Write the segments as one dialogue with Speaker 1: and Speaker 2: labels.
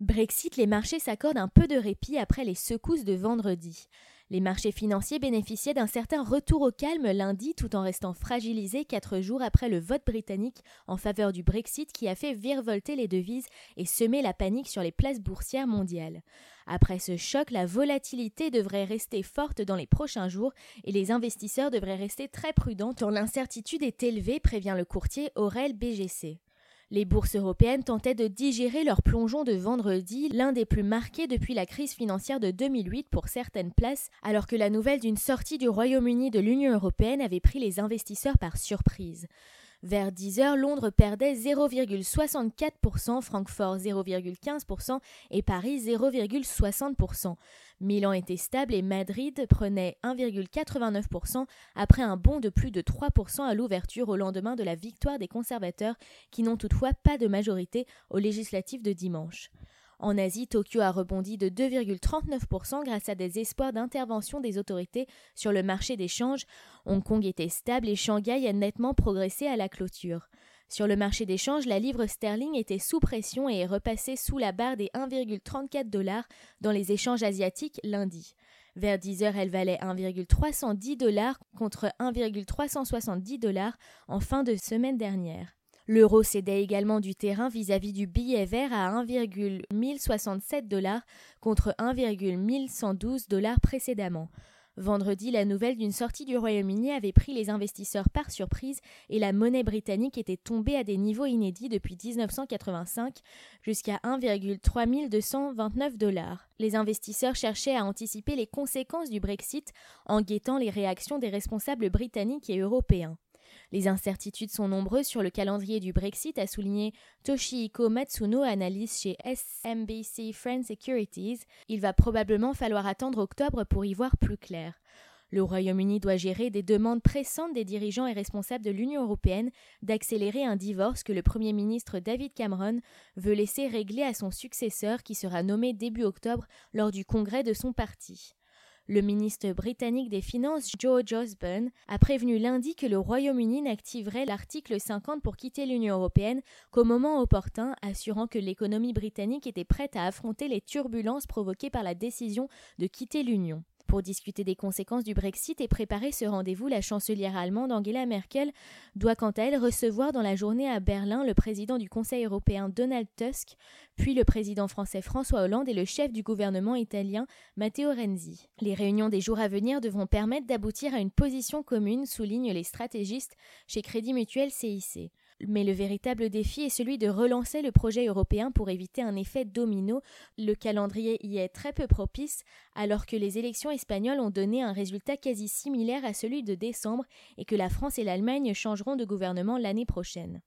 Speaker 1: Brexit, les marchés s'accordent un peu de répit après les secousses de vendredi. Les marchés financiers bénéficiaient d'un certain retour au calme lundi tout en restant fragilisés quatre jours après le vote britannique en faveur du Brexit qui a fait virevolter les devises et semer la panique sur les places boursières mondiales. Après ce choc, la volatilité devrait rester forte dans les prochains jours et les investisseurs devraient rester très prudents tant l'incertitude est élevée, prévient le courtier Aurel BGC. Les bourses européennes tentaient de digérer leur plongeon de vendredi, l'un des plus marqués depuis la crise financière de 2008 pour certaines places, alors que la nouvelle d'une sortie du Royaume-Uni de l'Union européenne avait pris les investisseurs par surprise. Vers 10 heures, Londres perdait 0,64%, Francfort 0,15% et Paris 0,60%. Milan était stable et Madrid prenait 1,89% après un bond de plus de 3% à l'ouverture au lendemain de la victoire des conservateurs qui n'ont toutefois pas de majorité aux législatives de dimanche. En Asie, Tokyo a rebondi de 2,39% grâce à des espoirs d'intervention des autorités sur le marché des. Hong Kong était stable et Shanghai a nettement progressé à la clôture. Sur le marché des changes, la livre sterling était sous pression et est repassée sous la barre des 1,34 dollars dans les échanges asiatiques lundi. Vers 10 heures, elle valait 1,310 dollars contre 1,370 dollars en fin de semaine dernière. L'euro cédait également du terrain vis-à-vis du billet vert à 1,1067 dollars contre 1,1112 dollars précédemment. Vendredi, la nouvelle d'une sortie du Royaume-Uni avait pris les investisseurs par surprise et la monnaie britannique était tombée à des niveaux inédits depuis 1985 jusqu'à 1,3229 dollars. Les investisseurs cherchaient à anticiper les conséquences du Brexit en guettant les réactions des responsables britanniques et européens. Les incertitudes sont nombreuses sur le calendrier du Brexit, a souligné Toshihiko Matsuno, analyste chez SMBC Friend Securities. Il va probablement falloir attendre octobre pour y voir plus clair. Le Royaume-Uni doit gérer des demandes pressantes des dirigeants et responsables de l'Union européenne d'accélérer un divorce que le Premier ministre David Cameron veut laisser régler à son successeur qui sera nommé début octobre lors du congrès de son parti. Le ministre britannique des Finances, George Osborne, a prévenu lundi que le Royaume-Uni n'activerait l'article 50 pour quitter l'Union européenne qu'au moment opportun, assurant que l'économie britannique était prête à affronter les turbulences provoquées par la décision de quitter l'Union. Pour discuter des conséquences du Brexit et préparer ce rendez-vous, la chancelière allemande Angela Merkel doit quant à elle recevoir dans la journée à Berlin le président du Conseil européen Donald Tusk, puis le président français François Hollande et le chef du gouvernement italien Matteo Renzi. Les réunions des jours à venir devront permettre d'aboutir à une position commune, soulignent les stratégistes chez Crédit Mutuel CIC. Mais le véritable défi est celui de relancer le projet européen pour éviter un effet domino. Le calendrier y est très peu propice, alors que les élections espagnoles ont donné un résultat quasi similaire à celui de décembre et que la France et l'Allemagne changeront de gouvernement l'année prochaine.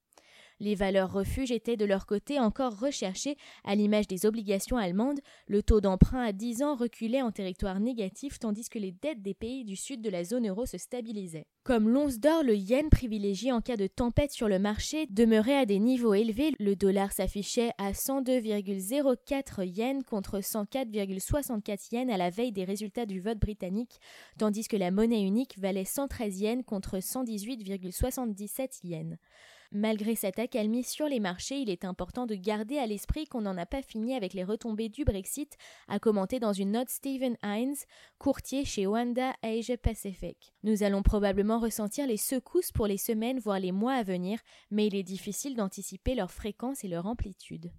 Speaker 1: Les valeurs refuges étaient de leur côté encore recherchées, à l'image des obligations allemandes, le taux d'emprunt à 10 ans reculait en territoire négatif tandis que les dettes des pays du sud de la zone euro se stabilisaient. Comme l'once d'or, le yen privilégié en cas de tempête sur le marché demeurait à des niveaux élevés. Le dollar s'affichait à 102,04 yens contre 104,64 yens à la veille des résultats du vote britannique, tandis que la monnaie unique valait 113 yens contre 118,77 yens. Malgré cette accalmie sur les marchés, il est important de garder à l'esprit qu'on n'en a pas fini avec les retombées du Brexit, a commenté dans une note Stephen Hines, courtier chez Wanda Asia Pacific. Nous allons probablement ressentir les secousses pour les semaines voire les mois à venir, mais il est difficile d'anticiper leur fréquence et leur amplitude.